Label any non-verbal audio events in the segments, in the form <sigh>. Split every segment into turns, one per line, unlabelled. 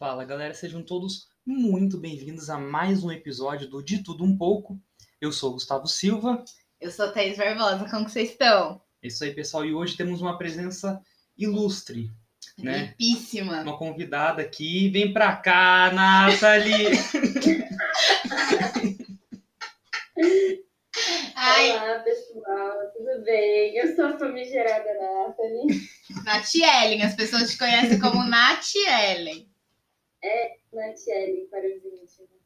Fala galera, sejam todos muito bem-vindos a mais um episódio do De Tudo Um Pouco. Eu sou o Gustavo Silva.
Eu sou a Thaís Barbosa, como que vocês estão?
É isso aí, pessoal, e hoje temos uma presença ilustre, né?
Ripíssima.
Uma convidada aqui. Vem pra cá, Nathalie! <laughs>
Ai,
Olá, pessoal, tudo bem? Eu sou a famigerada Nathalie.
Nath Ellen, as pessoas te conhecem como Nath Ellen.
Natiele para os íntimos.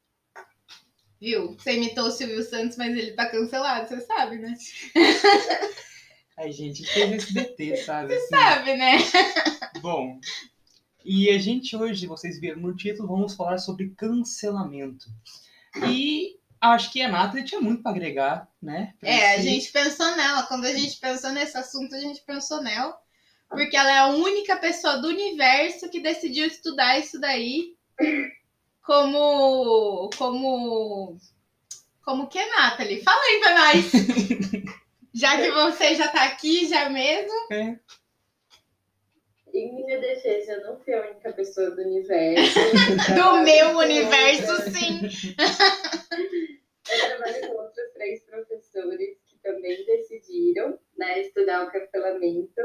Viu? Você imitou o Silvio Santos, mas ele tá cancelado, você sabe, né? <laughs>
Ai, gente, fez SBT, sabe? Assim,
Sabe, né? <laughs>
Bom, e a gente hoje, vocês viram no título, vamos falar sobre cancelamento. E acho que a Nathalie tinha muito para agregar, né? pra
É, a gente pensou nela. Quando a gente pensou nesse assunto, a gente pensou nela. Porque ela é a única pessoa do universo que decidiu estudar isso daí como. Como. Como que é, Nathalie? Fala aí pra nós! <laughs> Já que você já tá aqui, já mesmo.
É,
Em minha defesa, eu não fui a única pessoa do universo. <laughs>
Do meu universo, sim. <laughs>
Eu trabalho com outros três professores que também decidiram né, estudar o cancelamento.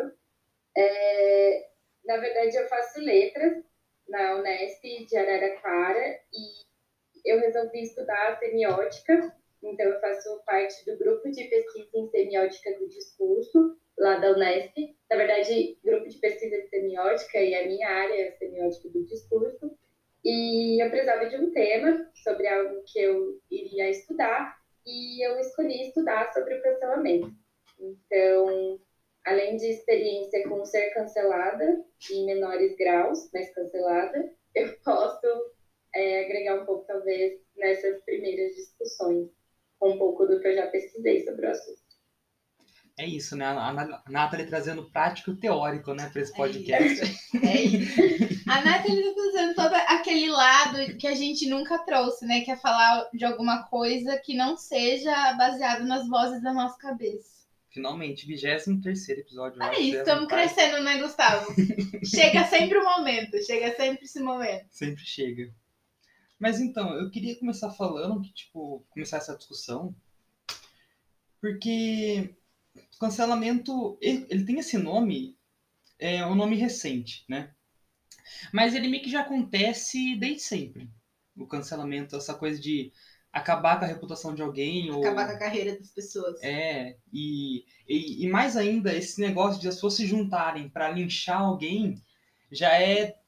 É, na verdade, eu faço letras na Unesp de Araraquara e eu resolvi estudar semiótica. Então, eu faço parte do grupo de pesquisa em semiótica do discurso lá da Unesp. Na verdade, grupo de pesquisa de semiótica e a minha área é semiótica do discurso. E eu precisava de um tema sobre algo que eu iria estudar e eu escolhi estudar sobre o cancelamento. Então, além de experiência com ser cancelada em menores graus, mas cancelada, <laughs> eu posso é, agregar um pouco, talvez, nessas primeiras discussões, com um pouco do que eu já pesquisei sobre o assunto.
é isso, né? A Na- a Nathalie trazendo prático e teórico, né, para esse
É
podcast.
É isso. A Nathalie tá trazendo todo aquele lado que a gente nunca trouxe, né? Que é falar de alguma coisa que não seja baseado nas vozes da nossa cabeça.
Finalmente, 23 episódio.
É isso, estamos
parte.
crescendo, né, Gustavo? chega sempre o momento, chega sempre esse momento.
Sempre chega. Mas então, eu queria começar falando que, tipo, começar essa discussão, porque o cancelamento, ele, ele tem esse nome, é um nome recente, né? Mas ele meio que já acontece desde sempre. O cancelamento, essa coisa de acabar com a reputação de alguém, ou...
Acabar com a carreira das pessoas.
É, e, e, e mais ainda, esse negócio de as pessoas se juntarem para linchar alguém já é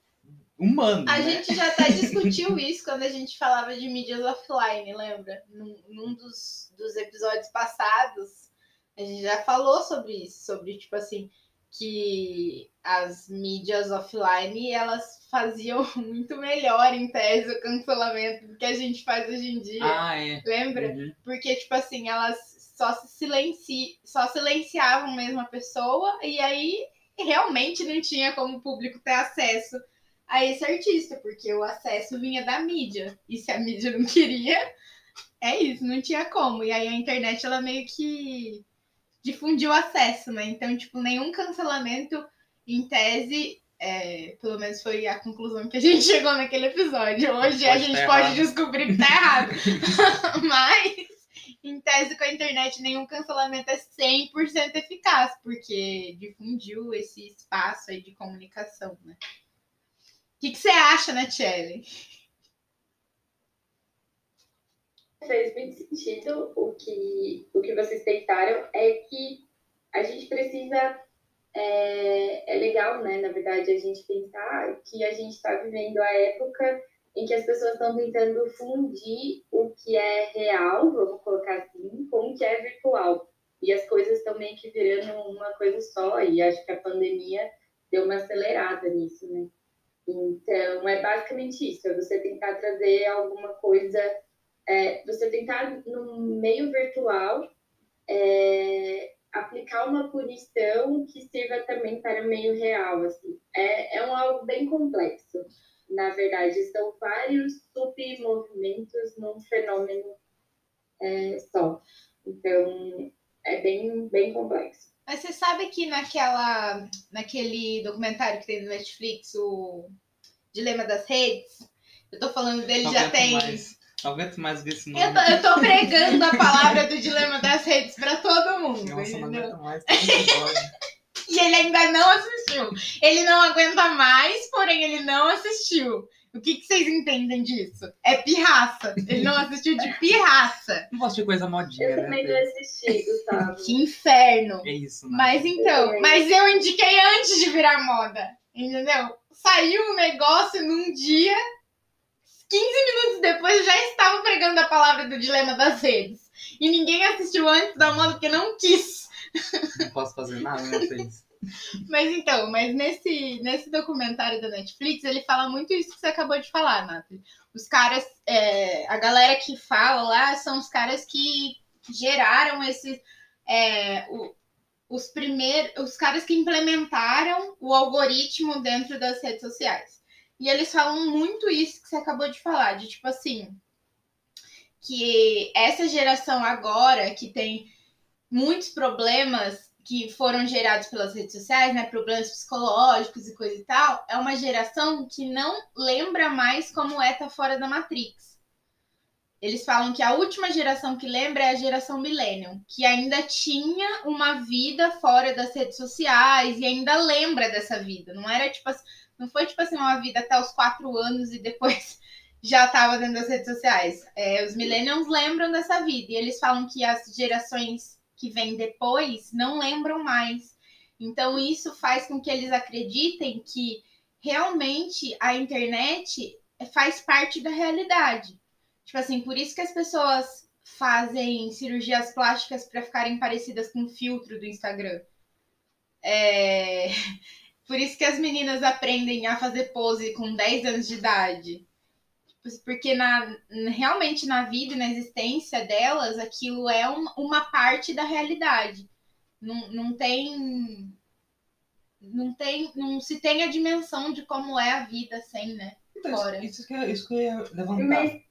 humano,
A
né?
gente já até discutiu <laughs> isso quando a gente falava de mídias offline, lembra? Num, num dos, dos episódios passados, a gente já falou sobre isso, sobre, tipo assim, que as mídias offline, elas faziam <laughs> muito melhor, em tese, o cancelamento do que a gente faz hoje em dia.
Ah, é.
Lembra?
Uhum.
Porque, tipo assim, elas só se silenci... só silenciavam mesmo a pessoa e aí realmente não tinha como o público ter acesso a esse artista, porque o acesso vinha da mídia. E se a mídia não queria, é isso, não tinha como. E aí a internet, ela meio que difundiu o acesso, né? Então, tipo, nenhum cancelamento, em tese, é, pelo menos foi a conclusão que a gente <laughs> chegou naquele episódio. Hoje a
Pode
gente
tá
pode
errado.
descobrir que tá errado. <laughs> <laughs> Mas, em tese, com a internet, nenhum cancelamento é 100% eficaz, porque difundiu esse espaço aí de comunicação, né? Que, que você acha, né, Tchelle?
Fez muito sentido o que, o que vocês tentaram, é que a gente precisa. É, é legal, né? Na verdade, a gente pensar que a gente está vivendo a época em que as pessoas estão tentando fundir o que é real, vamos colocar assim, com o que é virtual. E as coisas estão meio que virando uma coisa só, e acho que a pandemia deu uma acelerada nisso, né? Então, é basicamente isso: é você tentar trazer alguma coisa é, você tentar no meio virtual é, aplicar uma punição que sirva também para o meio real assim. É, é um algo bem complexo. Na verdade são vários submovimentos num fenômeno é, só. Então é bem bem complexo.
Mas você sabe que naquela, naquele documentário que tem no Netflix, o Dilema das Redes. Eu tô falando dele
Não
já
aguento
tem.
mais. Não aguento mais ver esse nome.
Eu tô, eu tô pregando a palavra do Dilema das Redes pra todo mundo,
Nossa, não aguento mais. episódio. <laughs>
E ele ainda não assistiu. Ele não aguenta mais, porém ele não assistiu. O que, que vocês entendem disso? É pirraça. Ele não assistiu de pirraça.
Não gosto de coisa modinha,
Eu também não
né?
assisti, Gustavo. <laughs>
Que inferno.
É isso, né?
Mas então, mas eu indiquei antes de virar moda. Entendeu? Saiu um negócio num dia, 15 minutos depois eu já estava pregando a palavra do dilema das redes. E ninguém assistiu antes da moda porque não quis.
Não posso fazer nada, né, Thaís? <laughs>
Mas então, mas nesse, nesse documentário da Netflix, ele fala muito isso que você acabou de falar, Nathalie. Os caras, é, a galera que fala lá são os caras que geraram esses. é, o- os primeiros. Os caras que implementaram o algoritmo dentro das redes sociais. E eles falam muito isso que você acabou de falar, de tipo assim. Que essa geração agora, que tem muitos problemas que foram gerados pelas redes sociais, né, problemas psicológicos e coisa e tal, é uma geração que não lembra mais como é estar fora da Matrix. Eles falam que a última geração que lembra é a geração Millennium, que ainda tinha uma vida fora das redes sociais e ainda lembra dessa vida. Não era tipo assim, não foi tipo assim uma vida até os quatro anos e depois <laughs> já estava dentro das redes sociais. É, os Millennials lembram dessa vida e eles falam que as gerações que vêm depois não lembram mais. Então isso faz com que eles acreditem que realmente a internet faz parte da realidade. Tipo assim, por isso que as pessoas fazem cirurgias plásticas para ficarem parecidas com o filtro do Instagram. É... <laughs> Por isso que as meninas aprendem a fazer pose com 10 anos de idade. Porque na, realmente na vida e na existência delas, aquilo é um- uma parte da realidade. Não, não tem. Não tem. Não se tem a dimensão de como é a vida sem, né?
Então,
Fora.
isso, isso, que, eu- isso que eu ia levantar.
Mas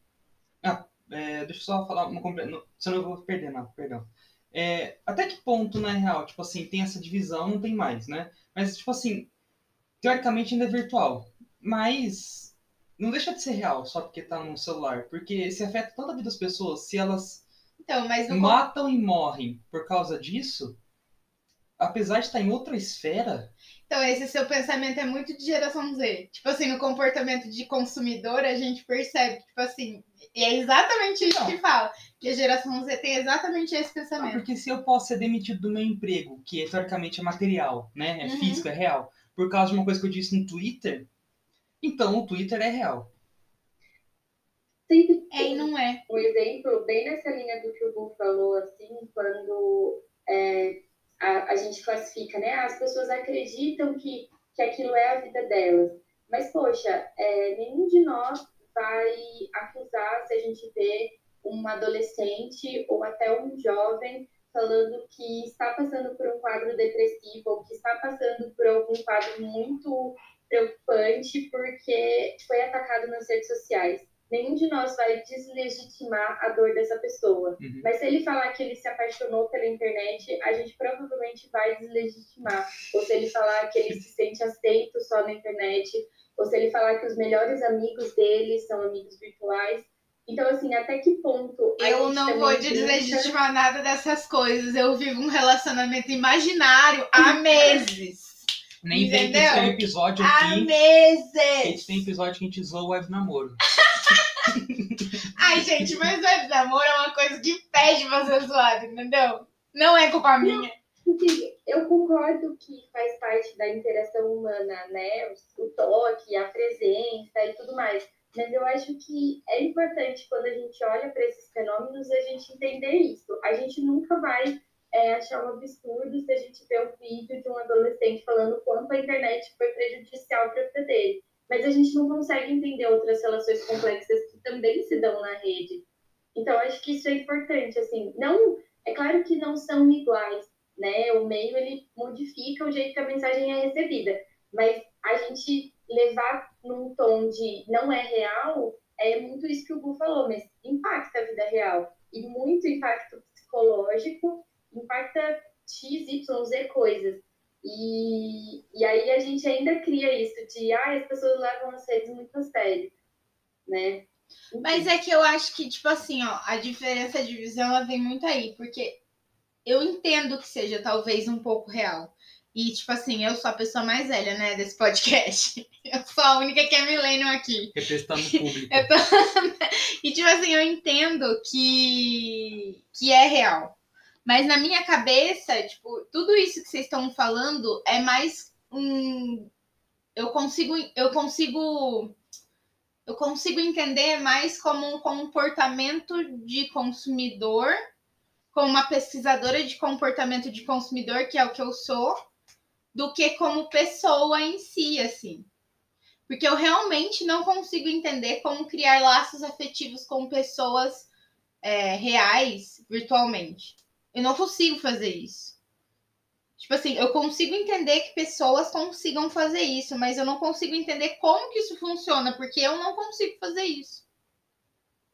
É, deixa eu só falar uma não, Senão eu vou perder, não, perdão. É, até que ponto, na real, tipo assim, tem essa divisão, não tem mais, né? Mas, tipo assim, teoricamente ainda é virtual. Mas não deixa de ser real só porque tá no celular. Porque se afeta toda a vida das pessoas, se elas
Então,
matam e morrem por causa disso, apesar de estar em outra esfera,
Então, esse seu pensamento é muito de geração Z. Tipo assim, no comportamento de consumidor, a gente percebe, tipo assim, e é exatamente isso
Não.
que fala. Que a geração Z tem exatamente esse pensamento.
porque se eu posso ser demitido do meu emprego, que teoricamente é material, né? É
Uhum.
físico, é real, por causa de uma coisa que eu disse no Twitter, então o Twitter é real.
sempre
É e não é.
um exemplo bem nessa linha do que o Gu falou, assim, quando é, a, a gente classifica, né? As pessoas acreditam que, que aquilo é a vida delas. Mas, poxa, é, nenhum de nós vai acusar se a gente vê um adolescente ou até um jovem falando que está passando por um quadro depressivo ou que está passando por algum quadro muito preocupante porque foi atacado nas redes sociais nenhum de nós vai deslegitimar a dor dessa pessoa.
Uhum.
Mas se ele falar que ele se apaixonou pela internet, a gente provavelmente vai deslegitimar. Ou se ele falar que ele se sente aceito só na internet, ou se ele falar que os melhores amigos dele são amigos virtuais. Então, assim, até que ponto.
Eu não vou
pensa-
deslegitimar nada dessas coisas. Eu vivo um relacionamento imaginário há meses.
Nem vem que a gente
Entendeu?
tem um episódio
Há
aqui. A gente
meses!
tem episódio que a gente zoa o web namoro. <laughs>
Ai, gente, mas web namoro é uma coisa que pede ser zoado, entendeu? Não é culpa minha.
Eu concordo que faz parte da interação humana, né? O, o toque, a presença e tudo mais. Mas eu acho que é importante quando a gente olha para esses fenômenos a gente entender isso. A gente nunca vai é, achar um absurdo se a gente ver um vídeo de um adolescente falando quanto a internet foi prejudicial para a vida dele. Mas a gente não consegue entender outras relações complexas que também se dão na rede. Então, acho que isso é importante, assim. Não, é claro que não são iguais, né? O meio ele modifica o jeito que a mensagem é recebida, mas a gente levar num tom de não é real é muito isso que o Gu falou, mas impacta a vida real e muito impacto psicológico, impacta x, y, z coisas. E, e aí a gente ainda cria isso de, ah, as pessoas levam as redes muito a sério, né?
Mas é que eu acho que, tipo assim, ó, a diferença de visão ela vem muito aí, porque eu entendo que seja talvez um pouco real. E, tipo assim, eu sou a pessoa mais velha, né, desse podcast. <laughs> Eu sou a única que é millennium aqui.
Representando o público. <laughs>
Tô... <laughs> e, tipo assim, eu entendo que, que é real. Mas na minha cabeça, tipo, tudo isso que vocês estão falando é mais um. Eu consigo. Eu consigo. Eu consigo entender mais como um comportamento de consumidor, como uma pesquisadora de comportamento de consumidor, que é o que eu sou, do que como pessoa em si, assim. Porque eu realmente não consigo entender como criar laços afetivos com pessoas é, reais virtualmente. Eu não consigo fazer isso. Tipo assim, eu consigo entender que pessoas consigam fazer isso, mas eu não consigo entender como que isso funciona, porque eu não consigo fazer isso.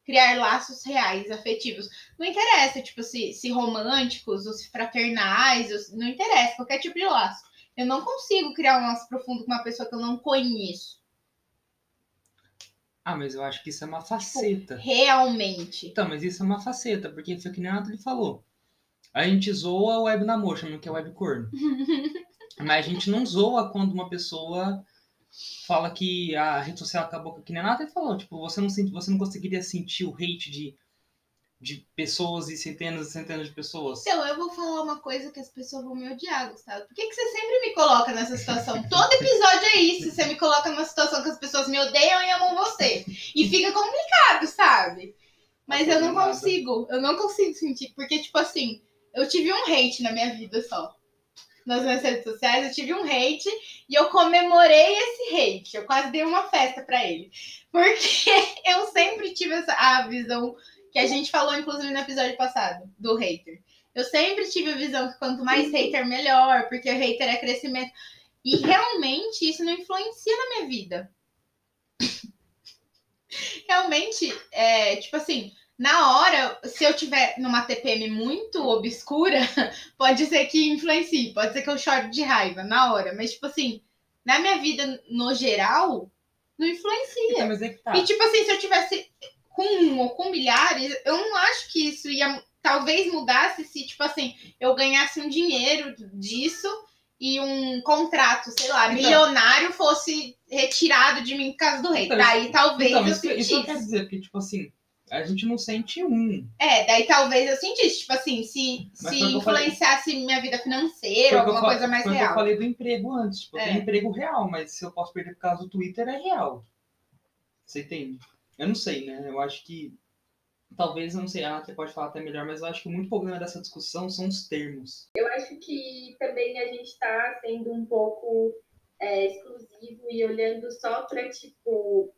Criar laços reais, afetivos. Não interessa, tipo, se, se românticos ou se fraternais, ou, não interessa, qualquer tipo de laço. Eu não consigo criar um laço profundo com uma pessoa que eu não conheço.
Ah, mas eu acho que isso é uma faceta.
Tipo, realmente.
Então, mas isso é uma faceta, porque foi o que nem a Nathalie falou. A gente zoa o web namoro, chamando que é web corno. <laughs> mas a gente não zoa quando uma pessoa fala que a rede social acabou com que nem a Nathalie falou. Tipo, você não, sente, você não conseguiria sentir o hate de de pessoas e centenas e centenas de pessoas.
Então, eu vou falar uma coisa que as pessoas vão me odiar, Gustavo. Por que, que você sempre me coloca nessa situação? Todo episódio é isso. Você me coloca numa situação que as pessoas me odeiam e amam você. E fica complicado, sabe? Mas eu não consigo. Eu não consigo sentir. Porque, tipo assim, eu tive um hate na minha vida só. Nas minhas redes sociais, eu tive um hate e eu comemorei esse hate. Eu quase dei uma festa para ele. Porque <laughs> eu sempre tive essa a visão que a gente falou, inclusive, no episódio passado, do hater. Eu sempre tive a visão que quanto mais hater, melhor, porque o hater é crescimento. E realmente isso não influencia na minha vida. <laughs> realmente, é, tipo assim, na hora, se eu tiver numa TPM muito obscura, <laughs> pode ser que influencie, pode ser que eu chore de raiva na hora, mas tipo assim, na minha vida no geral, não influencia.
Então, é tá.
E tipo assim, se eu tivesse com um ou com milhares, eu não acho que isso ia talvez mudasse se, tipo assim, eu ganhasse um dinheiro disso e um contrato, sei lá, então, milionário fosse retirado de mim por causa do rei. Então, daí talvez então, eu isso, sentisse.
Isso quer dizer que, tipo assim, a gente não sente um.
É, daí talvez eu sentisse, tipo assim, se, se influenciasse falei... minha vida financeira, alguma coisa mais
foi
real.
eu falei do emprego antes, tipo, é. eu tenho emprego real, mas se eu posso perder por causa do Twitter, é real. Você entende? Eu não sei, né? Eu acho que. Talvez, eu não sei, a Nath pode falar até melhor, mas eu acho que muito problema dessa discussão são os termos.
Eu acho que também a gente está sendo um pouco é, exclusivo e olhando só para, tipo,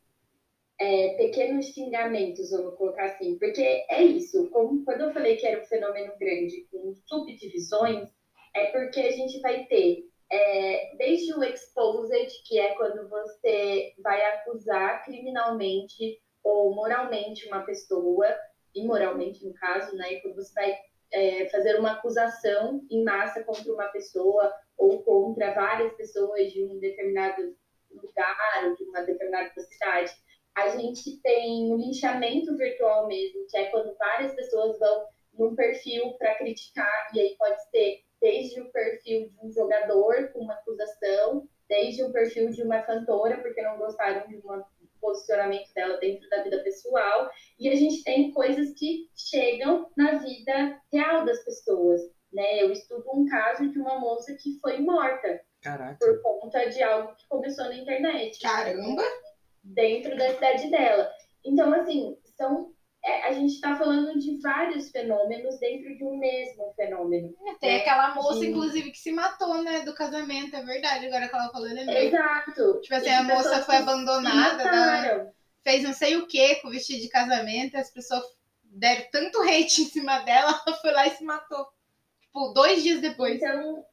é, pequenos xingamentos, vamos colocar assim. Porque é isso, como quando eu falei que era um fenômeno grande com subdivisões, é porque a gente vai ter é, desde o exposed, que é quando você vai acusar criminalmente ou moralmente uma pessoa, imoralmente no caso, né? Quando você vai é, fazer uma acusação em massa contra uma pessoa ou contra várias pessoas de um determinado lugar ou de uma determinada cidade. A gente tem o um linchamento virtual mesmo, que é quando várias pessoas vão num perfil para criticar, e aí pode ser desde o perfil de um jogador com uma acusação, desde o perfil de uma cantora, porque não gostaram de uma posicionamento dela dentro da vida pessoal, e a gente tem coisas que chegam na vida real das pessoas, né? Eu estudo um caso de uma moça que foi morta
Caraca.
por conta de algo que começou na internet.
Caramba!
Dentro da cidade dela. Então, assim, são é, a gente está falando de vários fenômenos dentro de um mesmo fenômeno.
É, tem né? aquela moça, de... inclusive, que se matou, né, do casamento, é verdade, agora que ela falou, eu
Exato.
Tipo assim, a moça foi abandonada, né? fez não sei o que com o vestido de casamento, as pessoas deram tanto hate em cima dela, <laughs> ela foi lá e se matou. Tipo, dois dias depois.
Então,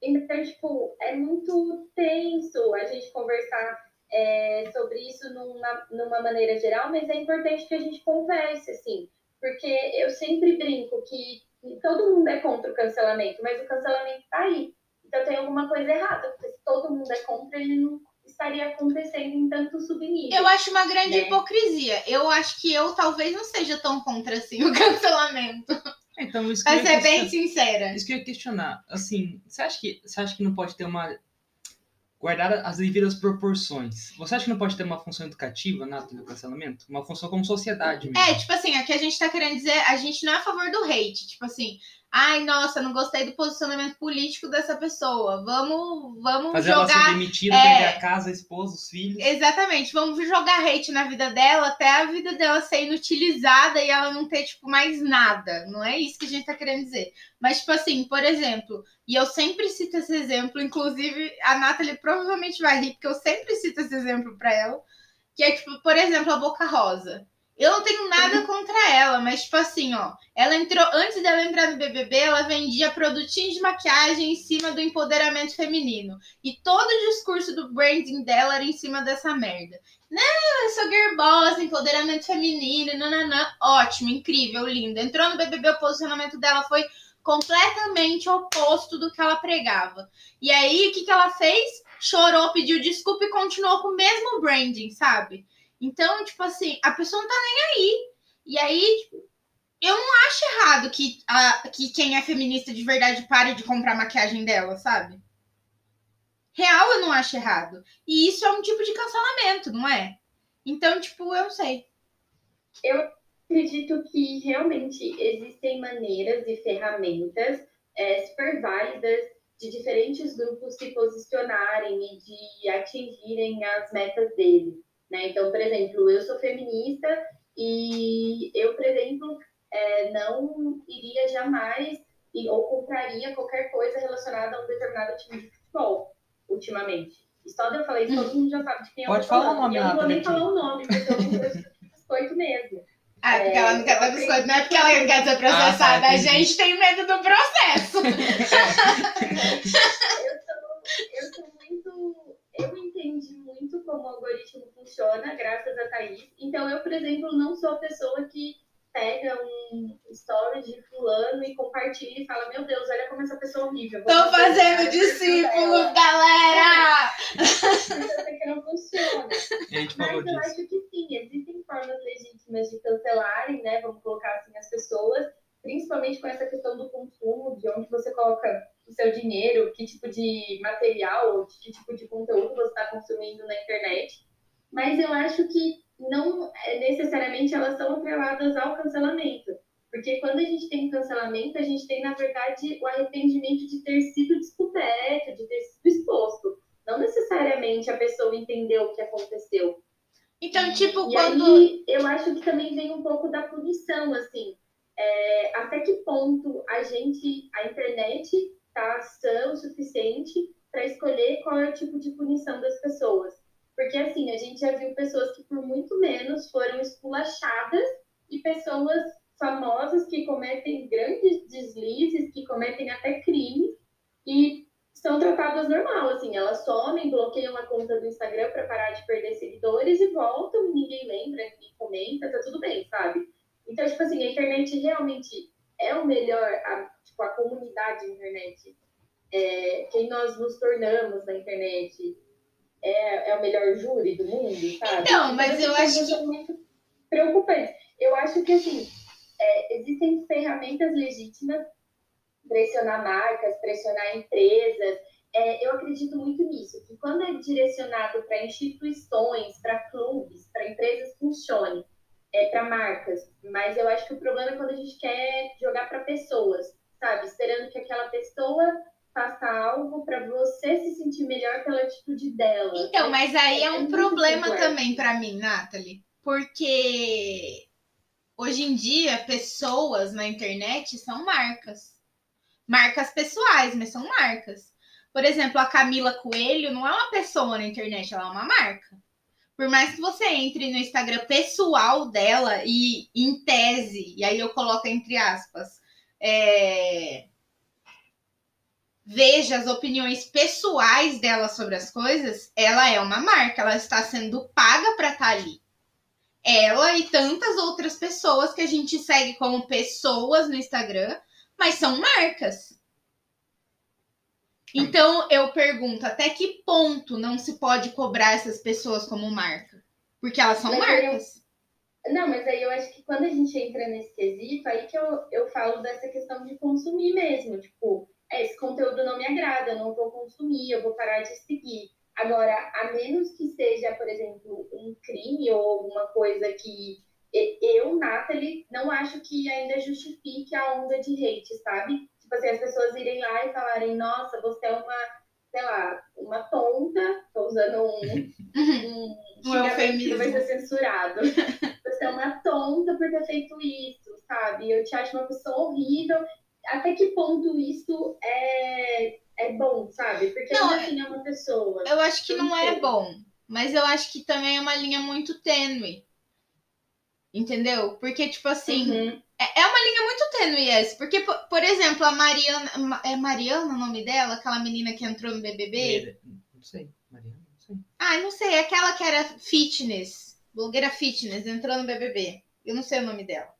então tipo, é muito tenso a gente conversar é, sobre isso numa, numa maneira geral, mas é importante que a gente converse, assim, porque eu sempre brinco que todo mundo é contra o cancelamento, mas o cancelamento está aí. Então tem alguma coisa errada, porque se todo mundo é contra, ele não estaria acontecendo em tanto subnível.
Eu acho uma grande
né?
hipocrisia. Eu acho que eu talvez não seja tão contra assim <laughs> o cancelamento.
Então, isso que eu
Pra
ia
ser bem
questionar-
sincera.
Isso que eu ia questionar. Assim, você acha que, você acha que não pode ter uma. Guardar as devidas proporções. Você acha que não pode ter uma função educativa na do cancelamento? Uma função como sociedade mesmo?
É, tipo assim, aqui a gente tá querendo dizer, a gente não é a favor do hate. Tipo assim, ai, nossa, não gostei do posicionamento político dessa pessoa. Vamos, vamos
Fazer ela ser
jogar.
demitida,
é.
perder a casa, a esposa, os filhos.
Exatamente, vamos jogar hate na vida dela até a vida dela ser inutilizada e ela não ter, tipo, mais nada. Não é isso que a gente tá querendo dizer. Mas, tipo assim, por exemplo, e eu sempre cito esse exemplo, inclusive a Nathalie provavelmente vai rir, porque eu sempre cito esse exemplo pra ela, que é, tipo, por exemplo, a Boca Rosa. Eu não tenho nada contra ela, mas, tipo assim, ó, ela entrou, antes dela entrar no BBB, ela vendia produtinhos de maquiagem em cima do empoderamento feminino. E todo o discurso do branding dela era em cima dessa merda. Não, eu sou girl boss, empoderamento feminino, nananã. Ótimo, incrível, lindo. Entrou no BBB, o posicionamento dela foi completamente oposto do que ela pregava. E aí, o que, que ela fez? Chorou, pediu desculpa e continuou com o mesmo branding, sabe? Então, tipo assim, a pessoa não tá nem aí. E aí, tipo, eu não acho errado que, a, que quem é feminista de verdade pare de comprar maquiagem dela, sabe? Real eu não acho errado. E isso é um tipo de cancelamento, não é? Então, tipo, eu não sei.
acredito que realmente existem maneiras e ferramentas é, super válidas de diferentes grupos se posicionarem e de atingirem as metas deles. Né? Então, por exemplo, eu sou feminista e eu, por exemplo, é, não iria jamais e- ou compraria qualquer coisa relacionada a um determinado time de futebol, ultimamente. E só de eu falar isso, todo mundo já sabe de quem eu
Pode
tô
falar o nome,
eu não vou nem falar o nome, porque eu não gosto de biscoito mesmo.
Ah, porque
É,
ela não quer dar
eu
biscoito, não é porque ela não quer ser processada.
Ah, tá,
a gente tem medo do processo. <laughs>
eu sou, eu sou muito. Eu entendi muito como o algoritmo funciona, graças a Thaís. Então, eu, por exemplo, não sou a pessoa que pega um story de fulano e compartilha e fala, meu Deus, olha como essa pessoa é horrível. fazer
fazendo discípulos,
dela."
galera!
Sei que não funciona.
Falou
Mas eu
disso.
acho que sim, existem formas legítimas de cancelarem, né? Vamos colocar assim as pessoas, principalmente com essa questão do consumo, de onde você coloca o seu dinheiro, que tipo de material, ou que tipo de conteúdo você está consumindo na internet. Mas eu acho que não é, necessariamente elas são atreladas ao cancelamento. Porque quando a gente tem cancelamento, a gente tem, na verdade, o arrependimento de ter sido descoberto, de ter sido exposto. Não necessariamente a pessoa entendeu o que aconteceu.
Então, tipo,
E
quando.
aí, eu acho que também vem um pouco da punição, assim. É, até que ponto a gente, a internet, tá sã o suficiente para escolher qual é o tipo de punição das pessoas. Porque, assim, a gente já viu pessoas que, por muito menos, foram esculachadas e pessoas famosas que cometem grandes deslizes, que cometem até crimes e são tratadas normal, assim, elas somem, bloqueiam a conta do Instagram para parar de perder seguidores e voltam, ninguém lembra, ninguém comenta, tá tudo bem, sabe? Então, tipo assim, a internet realmente é o melhor, a, tipo, a comunidade da internet, é, quem nós nos tornamos na internet, é, é o melhor júri do mundo, sabe?
Então, mas
essas
eu
coisas
acho que-
muito preocupantes. Eu acho que, assim, é, existem ferramentas legítimas pressionar marcas, pressionar empresas. É, eu acredito muito nisso, que quando é direcionado para instituições, para clubes, para empresas, funcione, é, para marcas. Mas eu acho que o problema é quando a gente quer jogar para pessoas, sabe? Esperando que aquela pessoa faça algo para você se sentir melhor pela atitude dela.
Então, mas aí é
É
um problema também pra mim, Nathalie. Porque hoje em dia, pessoas na internet são marcas. Marcas pessoais, mas são marcas. Por exemplo, a Camila Coelho não é uma pessoa na internet, ela é uma marca. Por mais que você entre no Instagram pessoal dela e em tese, e aí eu coloco entre aspas, é, veja as opiniões pessoais dela sobre as coisas, ela é uma marca, ela está sendo paga para estar ali. Ela e tantas outras pessoas que a gente segue como pessoas no Instagram, mas são marcas. Então eu pergunto, até que ponto não se pode cobrar essas pessoas como marca? Porque elas são
Mas aí eu-
marcas.
Não, mas aí eu acho que quando a gente entra nesse quesito, aí que eu, eu falo dessa questão de consumir mesmo. Tipo, é, esse conteúdo não me agrada, eu não vou consumir, eu vou parar de seguir. Agora, a menos que seja, por exemplo, um crime ou alguma coisa que eu, Nathalie, não acho que ainda justifique a onda de hate, sabe? Tipo assim, as pessoas irem lá e falarem, nossa, você é uma, sei lá, uma tonta, tô usando um, <laughs> um
Um eufemismo.
vai ser censurado. <laughs> Você é uma tonta por ter feito isso, sabe? Eu te acho uma pessoa horrível. Até que ponto isso é, é bom, sabe? Porque
Não,
assim é uma pessoa.
Eu acho que não é bom, mas eu acho que também é uma linha muito tênue. Entendeu? Porque, tipo assim,
Uhum.
É é uma linha muito tênue essa. Porque, por, por exemplo, a Mariana. Ma- É Mariana o nome dela? Aquela menina que entrou no BBB?
Não sei, Mariana, não sei.
Ah, não sei, aquela que era fitness, blogueira fitness, entrou no BBB. Eu não sei o nome dela.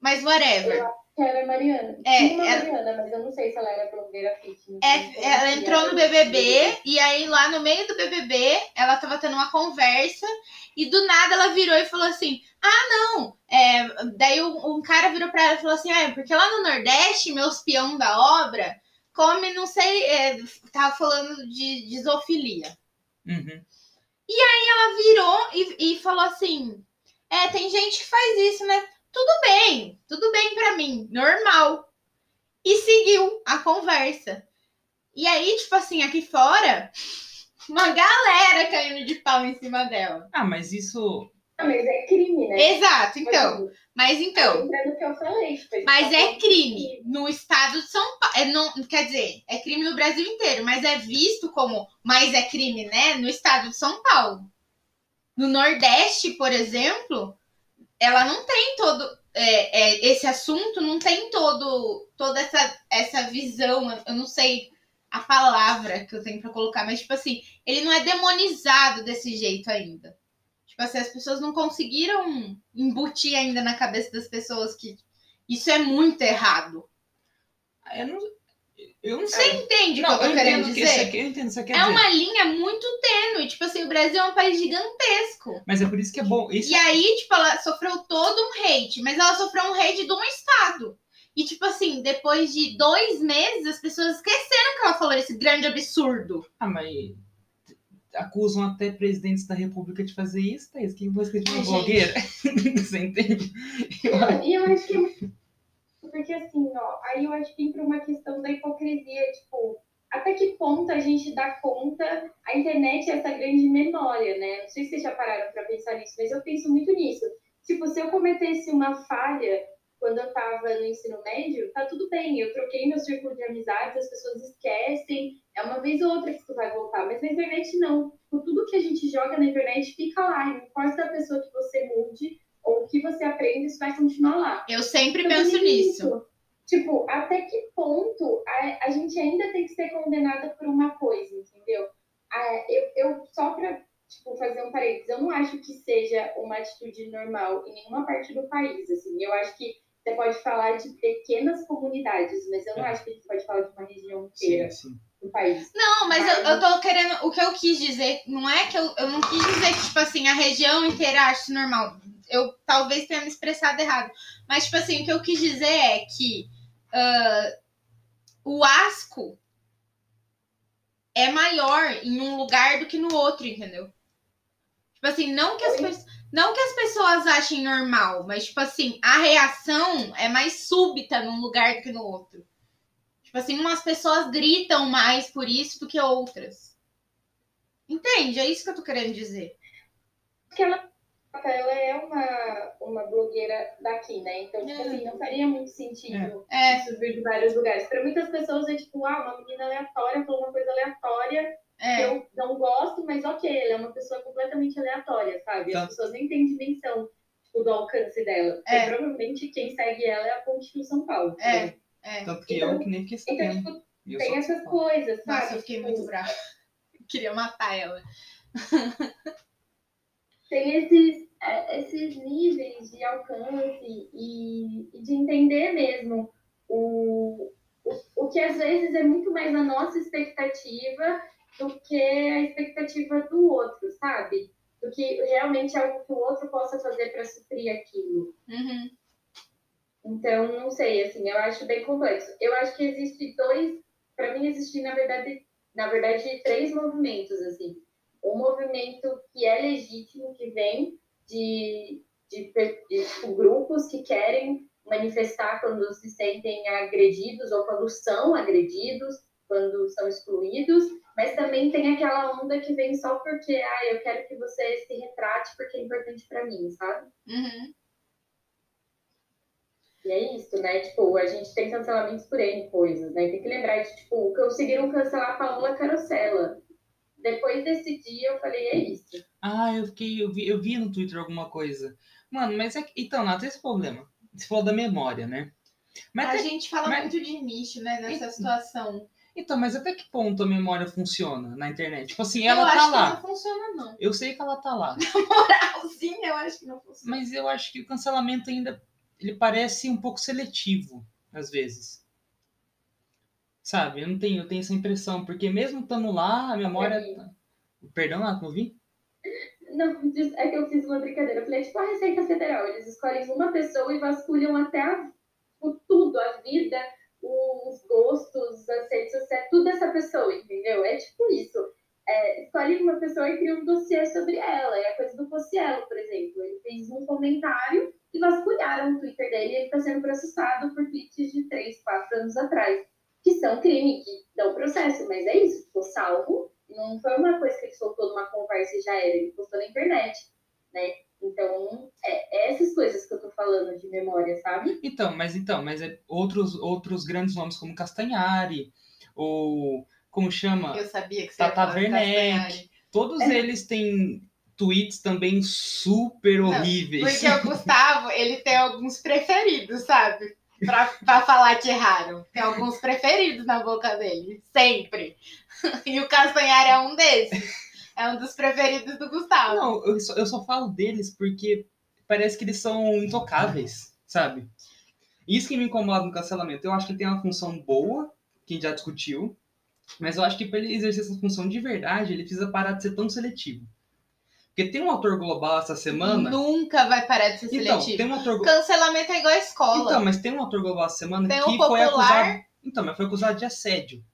Mas whatever.
Que era Mariana.
É,
Tinha uma
ela-
Mariana, mas eu não sei se ela era blogueira fitness.
É, ela entrou no BBB e aí lá no meio do BBB ela tava tendo uma conversa e do nada ela virou e falou assim: Ah, não. É, daí um, um cara virou pra ela e falou assim: Ah, porque lá no Nordeste, meus peão da obra come, não sei, é, tava falando de, de zoofilia.
Uhum.
Ela virou e, e falou assim: É, tem gente que faz isso, né? Tudo bem, tudo bem pra mim, normal. E seguiu a conversa. E aí, tipo assim, aqui fora, uma galera caindo de pau em cima dela.
Ah, mas isso.
Ah, mas é crime, né?
Exato, então. Mas então.
Entra no que eu falei. Tipo,
Mas
tá
é crime no estado de São Paulo. É, não, quer dizer, é crime no Brasil inteiro, mas é visto como. Mas é crime, né? No estado de São Paulo. No Nordeste, por exemplo, ela não tem todo. é, é, esse assunto não tem todo toda essa, essa visão. Eu não sei a palavra que eu tenho pra colocar, mas, tipo assim, ele não é demonizado desse jeito ainda. Tipo assim, as pessoas não conseguiram embutir ainda na cabeça das pessoas que isso é muito errado.
Eu não, eu não
Você
sei.
entende o
Não,
que eu
eu entendo o que isso
dizer?
aqui, eu entendo o você quer
É
dizer.
uma linha muito tênue. Tipo assim, o Brasil é um país gigantesco.
Mas é por isso que é bom. Isso
E aí, tipo, ela sofreu todo um hate, mas ela sofreu um hate de um estado. E, tipo assim, depois de dois meses, as pessoas esqueceram que ela falou esse grande absurdo.
Ah, mas acusam até presidentes da república de fazer isso, Thaís. Quem você de uma blogueira? <laughs> você entende?
Não, e eu acho que. Porque assim, ó, aí eu acho que entra uma questão da hipocrisia, tipo, até que ponto a gente dá conta, a internet é essa grande memória, né? Não sei se vocês já pararam pra pensar nisso, mas eu penso muito nisso. Tipo, se eu cometesse uma falha quando eu tava no ensino médio, tá tudo bem, eu troquei meu círculo de amizades, as pessoas esquecem, é uma vez ou outra que isso vai voltar, mas na internet não. Tipo, tudo que a gente joga na internet fica lá, não importa a pessoa que você mude, o que você aprende, isso vai continuar lá.
Eu sempre
Eu
penso nisso.
Tipo, até que ponto a, a gente ainda tem que ser condenada por uma coisa, entendeu? Ah, eu, eu só pra tipo, fazer um parênteses, eu não acho que seja uma atitude normal em nenhuma parte do país, assim. Eu acho que você pode falar de pequenas comunidades, mas eu não
É.
acho que a gente pode falar de uma região inteira
Sim, sim.
do país.
Não, mas eu, eu tô querendo. O que eu quis dizer, não é que eu, eu não quis dizer que, tipo assim, a região inteira acha isso normal. Eu talvez tenha me expressado errado. Mas, tipo assim, o que eu quis dizer é que ah, o asco é maior em um lugar do que no outro, entendeu? Tipo assim, não que as,
Oi?
pe- não que as pessoas achem normal, mas, tipo assim, a reação é mais súbita num lugar do que no outro. Tipo assim, umas pessoas gritam mais por isso do que outras. Entende? É isso que eu tô querendo dizer.
Porque ela, ela é uma, uma blogueira daqui, né? Então, tipo
É.
assim, não faria muito sentido
É,
isso vir de vários lugares. Para muitas pessoas é tipo, ah, uma menina aleatória falou uma coisa aleatória que
é.
eu não gosto, mas ok, ela é uma pessoa completamente aleatória, sabe?
Tá.
As pessoas nem têm dimensão tipo, do alcance dela.
É.
provavelmente quem segue ela é a Ponte Rio São Paulo.
É.
né?
É.
Tanto que
Então-
eu que nem fiquei
Então, tipo,
eu
tem essas coisas, sabe?
Nossa, eu fiquei
Tipo,
muito brava. <laughs> Queria matar ela.
Tem esses, é, esses níveis de alcance e, e de entender mesmo o, o, o que às vezes é muito mais a nossa expectativa do que a expectativa do outro, sabe? Do que realmente algo que o outro possa fazer para suprir aquilo.
Uhum.
Então, não sei, assim, eu acho bem complexo. Eu acho que existe dois, para mim existem na verdade, na verdade, três movimentos, assim. Um movimento que é legítimo, que vem de, de, de, tipo, grupos que querem manifestar quando se sentem agredidos ou quando são agredidos, quando são excluídos, mas também tem aquela onda que vem só porque, ah, eu quero que você se retrate porque é importante para mim, sabe?
Uhum.
E é isso, né? Tipo, a gente tem cancelamentos por N coisas, né? Tem que lembrar de, tipo, conseguiram cancelar a Paola Carosella. Depois desse dia eu falei, é isso.
Ah, eu fiquei, eu vi, eu vi no Twitter alguma coisa. Mano, mas é que. Então, não tem esse problema. Você falou da memória, né? Mas
a
até-
gente fala
mas-
muito de nicho, né, nessa situação.
Então, mas até que ponto a memória funciona na internet? Tipo assim,
eu
ela
acho
tá
que
lá.
não funciona, não.
Eu sei que ela tá lá. <laughs>
Sim, eu acho que não funciona.
Mas eu acho que o cancelamento ainda ele parece um pouco seletivo, às vezes. Sabe? Eu não tenho, eu tenho essa impressão, porque mesmo estando lá, a memória.
Sim.
Perdão, ah, não ouvi?
Não, é que eu fiz uma brincadeira. Eu falei, é tipo a Receita Federal. Eles escolhem uma pessoa e vasculham até a- o tudo, a vida, os gostos, as redes sociais, tudo dessa pessoa, entendeu? É tipo isso. É, escolhem uma pessoa e cria um dossiê sobre ela. É a coisa do Cossielo, por exemplo. Ele fez um comentário e vasculharam o Twitter dele e ele está sendo processado por tweets de 3, 4 anos atrás. Que são crime, que dão processo, mas é isso, ficou salvo. Não foi uma coisa que ele soltou numa conversa e já era, ele postou na internet, né? Então, é, é essas coisas que eu tô falando de memória, sabe?
Então, mas então, mas é outros, outros grandes nomes como Castanhari, ou como chama?
Eu sabia que você
Tata
ia falar do
Werneck. Todos eles têm tweets também super
Não,
horríveis.
Porque o Gustavo, ele tem alguns preferidos, sabe? Pra, pra falar que erraram. Tem alguns preferidos na boca dele. Sempre. <laughs> E o Castanhari é um desses. É um dos preferidos do Gustavo.
Não, eu só, eu só falo deles porque parece que eles são intocáveis, sabe? Isso que me incomoda no cancelamento. Eu acho que tem uma função boa, que a gente já discutiu, mas eu acho que para ele exercer essa função de verdade, ele precisa parar de ser tão seletivo. Porque tem um autor global essa semana.
Nunca vai parar de ser
Então,
seletivo.
tem um autor
Cancelamento é igual a escola.
Então, mas tem um autor global essa semana
Tem
que
o
foi acusado. Então, mas foi acusado de assédio.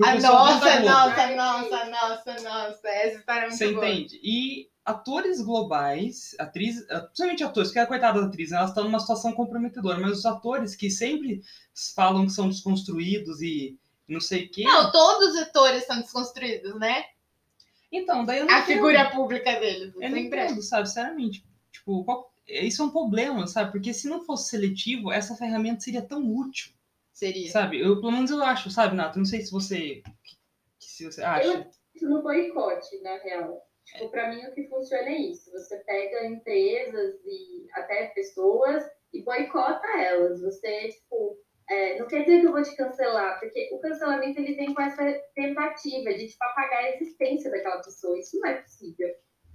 Ah, nossa, nossa, nossa, nossa, nossa. Essa história é muito
Você
boa.
entende? E atores globais, atrizes, eh, principalmente atores, que é a coitada da atriz, elas estão numa situação comprometedora, mas os atores que sempre falam que são desconstruídos e não sei o quê.
Não, todos os atores são desconstruídos, né?
Então, daí eu não
A
entendo.
figura pública deles.
Eu não
sempre
entendo, sabe? Sinceramente. Tipo, qual- isso é um problema, sabe? Porque se não fosse seletivo, essa ferramenta seria tão útil,
Seria.
sabe? Eu, pelo menos eu acho, sabe, Nato? Não sei se você. Se você acha.
Isso no boicote, na real. Tipo, pra mim o que funciona é isso. Você pega empresas e até pessoas e boicota elas. Você, tipo, é, não quer dizer que eu vou te cancelar, porque o cancelamento ele vem com essa tentativa de tipo, apagar a existência daquela pessoa. Isso não é possível.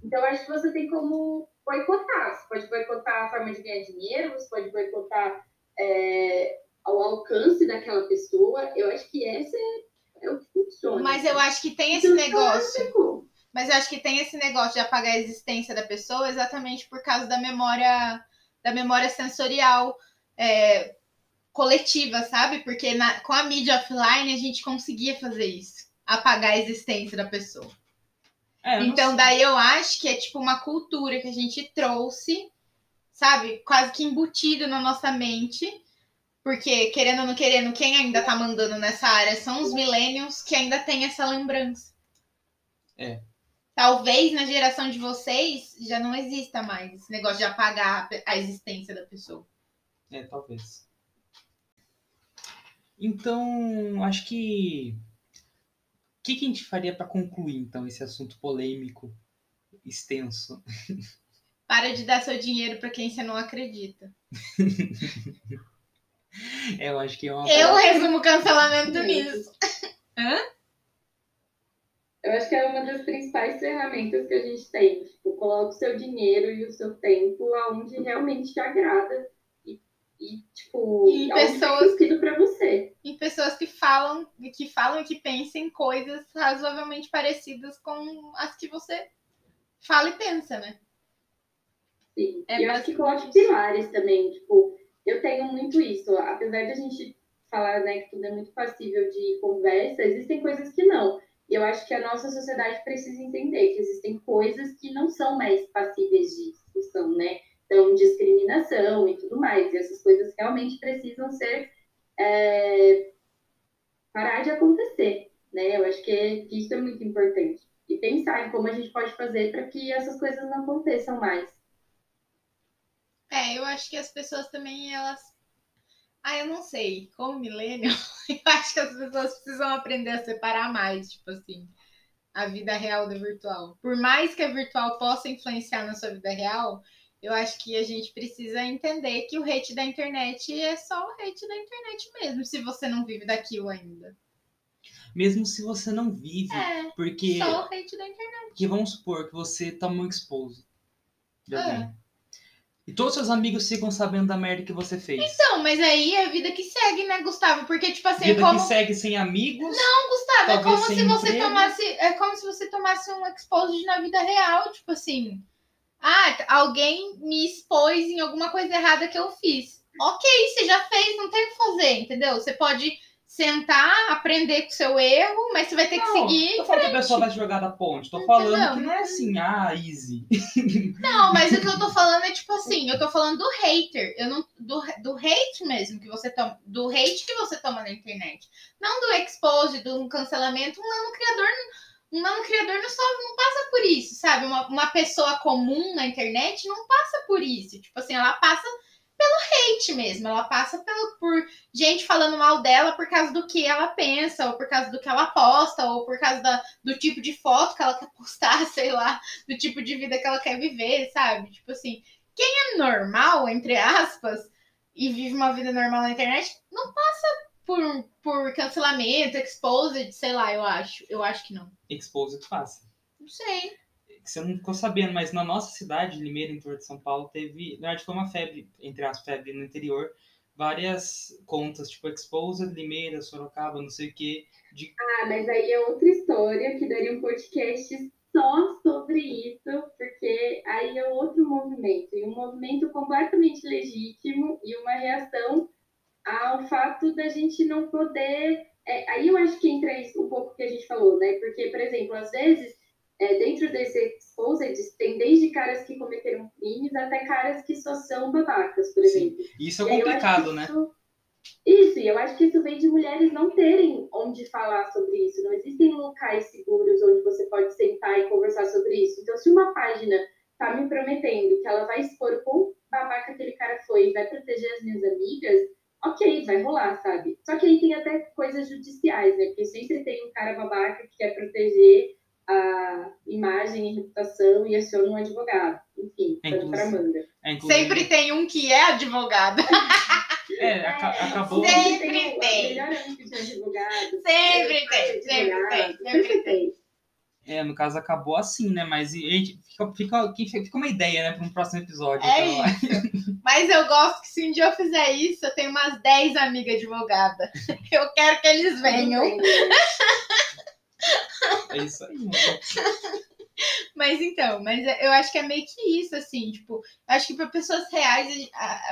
Então, acho que você tem como boicotar. Você pode boicotar a forma de ganhar dinheiro, você pode boicotar é, o alcance daquela pessoa. Eu acho que essa é, é o que funciona.
Mas eu acho que tem esse
Então,
negócio. Mas eu acho que tem esse negócio de apagar a existência da pessoa exatamente por causa da memória da memória sensorial é, coletiva, sabe? Porque na- com a mídia offline a gente conseguia fazer isso. Apagar a existência da pessoa.
É,
Então,
sei.
daí eu acho que é tipo uma cultura que a gente trouxe, sabe? Quase que embutido na nossa mente. Porque, querendo ou não querendo, quem ainda tá mandando nessa área são os millennials que ainda tem essa lembrança.
É.
Talvez na geração de vocês já não exista mais esse negócio de apagar a existência da pessoa.
É, talvez. Então, acho que. O que, que a gente faria para concluir, então, esse assunto polêmico, extenso? <laughs>
Para de dar seu dinheiro pra quem você não acredita. <laughs>
É, eu acho que é uma.
Eu resumo o cancelamento nisso.
Eu acho que é uma das principais ferramentas que a gente tem. Tipo, coloca o seu dinheiro e o seu tempo aonde realmente te agrada e, tipo,
E
que
pessoas-
sentido pra você.
E pessoas que falam, que falam e que pensam coisas razoavelmente parecidas com as que você fala e pensa, né?
Sim.
É
e eu acho que coloque pilares também, tipo, eu tenho muito isso, apesar de a gente falar, né, que tudo é muito passível de conversa, existem coisas que não. E eu acho que a nossa sociedade precisa entender que existem coisas que não são mais passíveis de discussão, né? Então, discriminação e tudo mais. E essas coisas realmente precisam ser. é, parar de acontecer, né? Eu acho que que isso é muito importante. E pensar em como a gente pode fazer para que essas coisas não aconteçam mais.
É, eu acho que as pessoas também, elas. Ah, eu não sei. Como milênio, <laughs> eu acho que as pessoas precisam aprender a separar mais, tipo assim, a vida real da virtual. Por mais que a virtual possa influenciar na sua vida real, eu acho que a gente precisa entender que o hate da internet é só o hate da internet mesmo, se você não vive daquilo ainda.
Mesmo se você não vive,
É,
porque,
só o hate da internet.
porque vamos supor que você um expose de
É.
E todos seus amigos ficam sabendo da merda que você fez.
Então, mas aí é a vida que segue, né, Gustavo? Porque, tipo assim,
Vida
como.
que segue sem amigos.
Não, Gustavo, é como se você
emprego.
tomasse. É como se você tomasse um exposed na vida real, tipo assim. Ah, alguém me expôs em alguma coisa errada que eu fiz. Ok, você já fez, não tem o que fazer, entendeu? Você pode sentar, aprender com o seu erro, mas você vai ter que
Não,
seguir.
tô falando que a pessoa vai jogar da ponte. Tô
Entendeu?
falando que não é assim, ah, easy. <laughs>
Não, mas o que eu tô falando é tipo assim, eu tô falando do hater, eu não do, do hate mesmo que você toma, do hate que você toma na internet, não do expose, do cancelamento. Um nano criador, um nano criador não sofre, não passa por isso, sabe? Uma, uma pessoa comum na internet não passa por isso. Tipo assim, ela passa pelo hate mesmo, ela passa pelo, por gente falando mal dela por causa do que ela pensa, ou por causa do que ela posta, ou por causa da, do tipo de foto que ela <laughs> quer postar, sei lá do tipo de vida que ela quer viver, sabe? Tipo assim, quem é normal, entre aspas, e vive uma vida normal na internet, não passa por, por cancelamento, exposed, sei lá, eu acho. Eu acho que não.
Expose que faça.
Não sei.
Você não ficou sabendo, mas na nossa cidade, Limeira, interior de São Paulo, teve. Na verdade, foi uma febre, entre as febre no interior. Várias contas, tipo Exposed, Limeira, Sorocaba, não sei o que, de
Ah, mas aí é outra história que daria um podcast só sobre isso, porque aí é outro movimento, e um movimento completamente legítimo e uma reação ao fato da gente não poder. é, aí eu acho que entra isso um pouco que a gente falou, né? Porque, por exemplo, às vezes, é, dentro desse exposed, tem desde caras que cometeram crimes até caras que só são babacas, por
Sim.
exemplo.
Isso é complicado, né?
isso- Isso, e eu acho que isso vem de mulheres não terem onde falar sobre isso. Não existem locais seguros onde você pode sentar e conversar sobre isso. Então, se uma página tá me prometendo que ela vai expor o quão babaca aquele cara foi e vai proteger as minhas amigas, ok, vai rolar, sabe? Só que aí tem até coisas judiciais, né? Porque sempre tem um cara babaca que quer proteger a imagem e reputação e aciona um advogado. Enfim,
É, inclusive-
manga.
É,
Sempre tem um que é advogado. <laughs>
É, aca- acabou.
Sempre
Sempre
tem.
tem. o melhor amigo de advogado.
Sempre tem, sempre tem, sempre tem.
É, no caso acabou assim, né? Mas e, gente, fica, fica, fica uma ideia, né, para um próximo episódio.
É
então,
isso. <laughs> Mas eu gosto que se um dia eu fizer isso, eu tenho umas 10 amigas advogadas. <laughs> Eu quero que eles venham.
É isso aí. né? <laughs>
Mas então, mas eu acho que é meio que isso, assim, tipo, eu acho que para pessoas reais,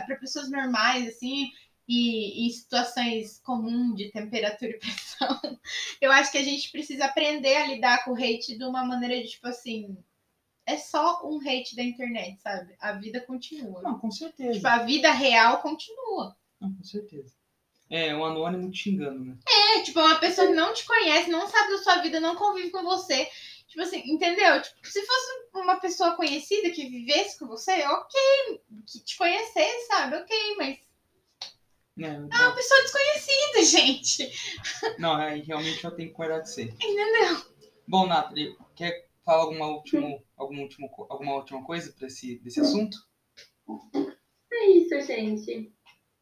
para pessoas normais, assim, e em situações comuns de temperatura e pressão, <laughs> eu acho que a gente precisa aprender a lidar com o hate de uma maneira de, tipo assim, é só um hate da internet, sabe? A vida continua.
Não, com certeza.
Tipo, a vida real continua.
Não, com certeza. É, um anônimo te xingando, né?
É, tipo, uma pessoa que não te conhece, não sabe da sua vida, não convive com você. Tipo assim, entendeu? Tipo, se fosse uma pessoa conhecida que vivesse com você, ok, que te conhecesse, sabe? Ok, mas
É,
é uma pessoa desconhecida, gente.
não, aí realmente eu tenho que concordar com você.
Entendeu?
Bom, Nathalie, quer falar alguma, último, algum último, alguma última coisa para esse desse assunto?
É isso, gente.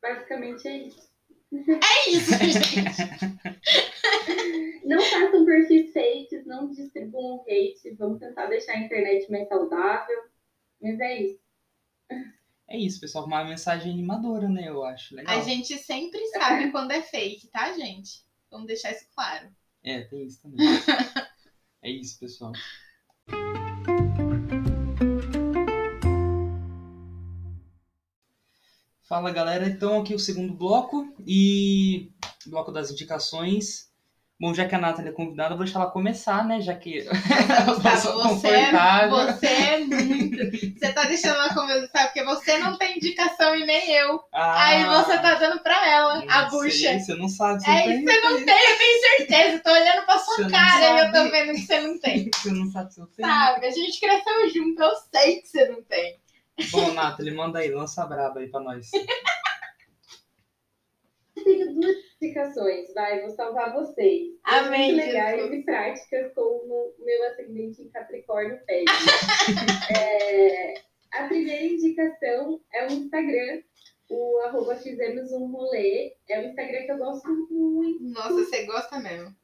Basicamente é isso.
É isso, gente. <laughs>
Não façam perfis fakes, não distribuam hate. Vamos tentar deixar a internet mais saudável. Mas é isso.
É isso, pessoal. Uma mensagem animadora, né? Eu acho. Legal.
A gente sempre sabe quando é fake, tá, gente? Vamos deixar isso claro.
É, tem isso também. <laughs> é isso, pessoal. Fala galera, então aqui o segundo bloco e bloco das indicações. Bom, já que a Nathalie é convidada, eu vou deixar ela começar, né? Já que <laughs>
Gustavo, você, é, você é muito. Você tá deixando ela começar, porque você não tem indicação e nem eu. Ah, Aí você tá dando pra ela a bucha.
Você não sabe,
você é, não tem. Você não tem, eu tenho certeza. tô olhando pra sua você cara e eu tô vendo que você não tem. <laughs>
Você não sabe se eu tenho.
Sabe, a gente cresceu junto, eu sei que você não tem.
Bom, Nathalie, manda aí, lança a braba aí pra nós.
Indicações, vai, vou salvar vocês.
Amém.
Muito legais e práticas como o meu ascendente em Capricórnio pede. <laughs> é, a primeira indicação é o Instagram. O arroba fizemos um rolê. É um Instagram que eu gosto muito.
Nossa, você gosta mesmo.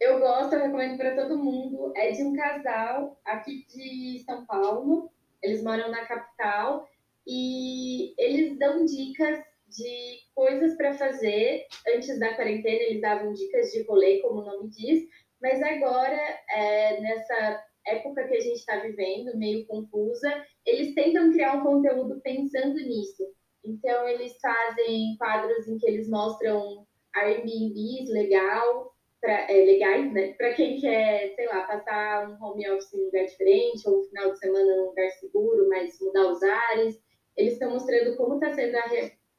Eu gosto, eu recomendo para todo mundo. É de um casal aqui de São Paulo. Eles moram na capital e eles dão dicas de coisas para fazer. Antes da quarentena, eles davam dicas de rolê, como o nome diz, mas agora, é, nessa época que a gente está vivendo, meio confusa, eles tentam criar um conteúdo pensando nisso. Então, eles fazem quadros em que eeles mostram Airbnbs legal, pra, é, legais, né? Para quem quer, sei lá, passar um home office em um lugar diferente, ou um final de semana num lugar seguro, mas mudar os ares. Eles estão mostrando como está sendo a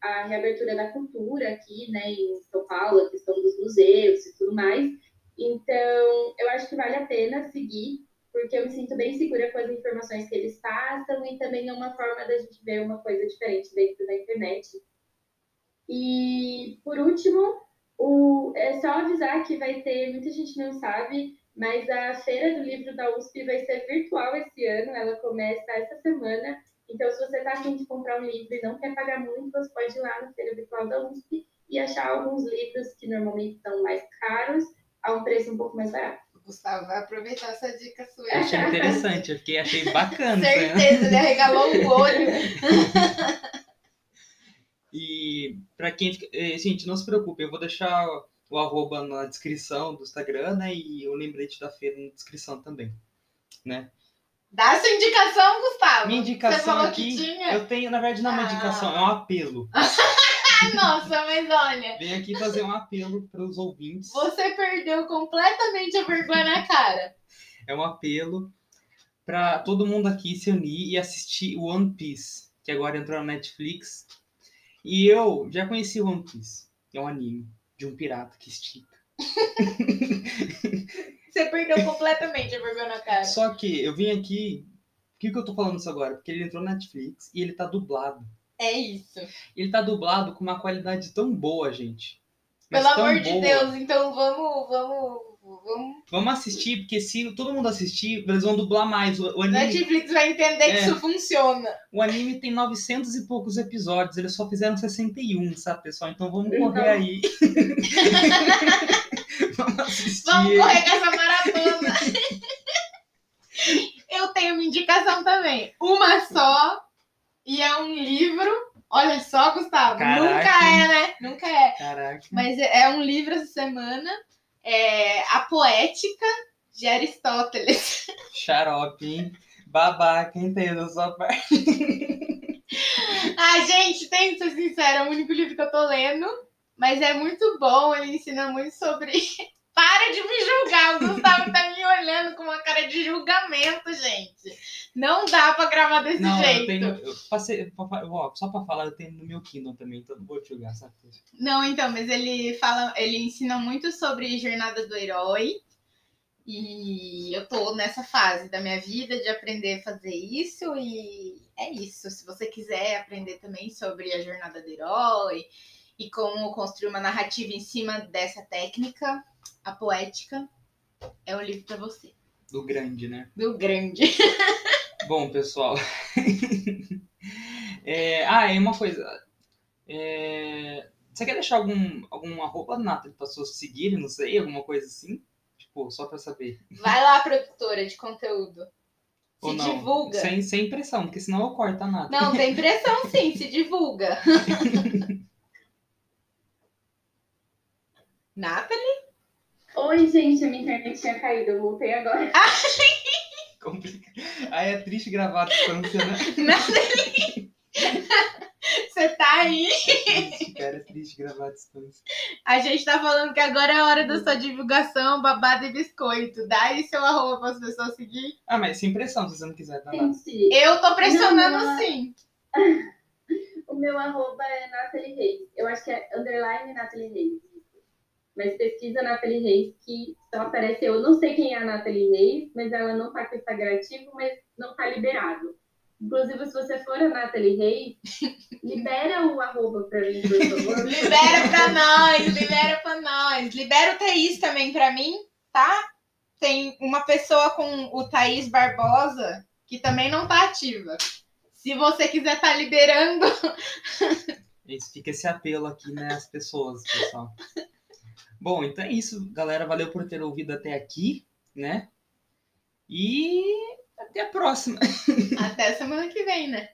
a reabertura da cultura aqui, né, em São Paulo, a questão dos museus e tudo mais. Então, eu acho que vale a pena seguir, porque eu me sinto bem segura com as informações que eles passam e também é uma forma da gente ver uma coisa diferente dentro da internet. E, por último, o, é só avisar que vai ter, muita gente não sabe, mas a Feira do Livro da USP vai ser virtual esse ano, ela começa essa semana então, se você está afim de comprar um livro e não quer pagar muito, você pode ir lá na Feira Virtual da USP e achar alguns livros que normalmente são mais caros a um preço um pouco mais barato.
Gustavo vai aproveitar essa dica sua.
Achei interessante, eu fiquei, achei bacana.
Certeza, ele arregalou o olho. <laughs>
e para quem. Eh, gente, não se preocupe, eu vou deixar o arroba na descrição do Instagram, né? E o lembrete da feira na descrição também, né?
Dá sua indicação, Gustavo.
Minha indicação aqui, eu tenho, na verdade, não é uma ah. indicação, é um apelo. <laughs>
Nossa, mas olha.
Vem aqui fazer um apelo para os ouvintes.
Você perdeu completamente a vergonha na cara.
É um apelo para todo mundo aqui se unir e assistir One Piece, que agora entrou na Netflix. E eu já conheci One Piece. É um anime de um pirata que estica. <laughs>
Você perdeu completamente a vergonha na cara.
Só que eu vim aqui. Por que, que eu tô falando isso agora? Porque ele entrou na Netflix e ele tá dublado.
É isso.
Ele tá dublado com uma qualidade tão boa, gente.
Pelo amor boa. de Deus, então vamos, vamos, vamos.
Vamos assistir, porque se todo mundo assistir, eles vão dublar mais. O, o anime...
Netflix vai entender é, que isso funciona.
O anime tem 900 e poucos episódios, eles só fizeram 61, sabe, pessoal? Então vamos correr então... aí. <laughs>
Vamos assistir. Vamos correr com essa maratona. <laughs> Eu tenho uma indicação também. Uma só. E é um livro. Olha só, Gustavo. Caraca. Nunca é, né? Nunca é.
Caraca.
Mas é um livro essa semana. É A Poética de Aristóteles. <laughs>
Xarope, hein? Babaca, entendo a sua parte.
Ai, gente, tem que ser sincera, é o único livro que eu tô lendo. Mas é muito bom, ele ensina muito sobre. Para de me julgar, o Gustavo tá me olhando com uma cara de julgamento, gente. Não dá pra gravar desse
não,
jeito.
Eu tenho, eu passei, ó, só pra falar, eu tenho no meu Kindle também, então não vou te julgar, sabe?
Não, então, mas ele fala, ele ensina muito sobre jornada do herói. E eu tô nessa fase da minha vida de aprender a fazer isso e é isso. Se você quiser aprender também sobre a jornada do herói e como construir uma narrativa em cima dessa técnica, a poética é o livro para você.
Do grande, né?
Do grande. <laughs>
Bom, pessoal. <laughs> é, ah, é uma coisa. É, você quer deixar algum, alguma roupa, Nata, para pessoas seguirem, não sei, alguma coisa assim? Tipo, só para saber.
Vai lá, produtora de conteúdo.
Ou
Se
não?
divulga.
Sem, sem pressão, porque senão eu corto a nada.
Não, tem <laughs> pressão sim, se divulga. Nathalie?
Oi, gente, a minha internet tinha caído, eu voltei agora. <laughs>
Complica- Aí é triste gravar a distância, né?
Nathalie? Você tá aí?
É triste, cara, é triste gravar a distância.
A gente tá falando que agora é a hora da sua divulgação, babado e biscoito. Dá aí seu arroba para as pessoas seguir.
Ah, mas sem pressão, se você não quiser, tá.
Gente,
Eu tô pressionando
Não, não.
sim. <laughs>
o meu arroba é Nathalie Reis. Eu acho que é underline Nathalie Reis. Mas pesquisa Nathalie Reis, que só aparece eu. Não sei quem é a Nathalie Reis, mas ela não tá com Instagram ativo, mas não tá liberado. Inclusive, se você for a Nathalie Reis, <laughs> libera o arroba pra mim, por favor.
Libera pra nós, libera pra nós. Libera o Thaís também pra mim, tá? Tem uma pessoa com o Thaís Barbosa que também não tá ativa. Se você quiser tá liberando,
Esse, fica esse apelo aqui, né, às pessoas, pessoal. <laughs> Bom, então é isso, galera. Valeu por ter ouvido até aqui, né? E até a próxima. <laughs>
até semana que vem, né?